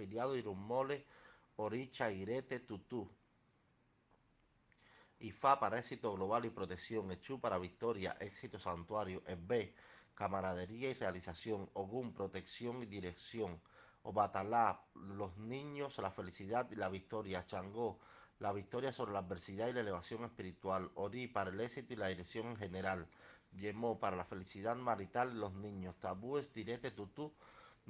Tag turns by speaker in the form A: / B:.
A: afiliado Irumole, Oricha, Irete, Tutú. IFA para éxito global y protección, Echú para victoria, éxito santuario, B camaradería y realización, Ogún, protección y dirección, Obatalá, los niños, la felicidad y la victoria, Changó, la victoria sobre la adversidad y la elevación espiritual, Ori para el éxito y la dirección en general, Yemó para la felicidad marital y los niños, Tabúes, Direte, Tutú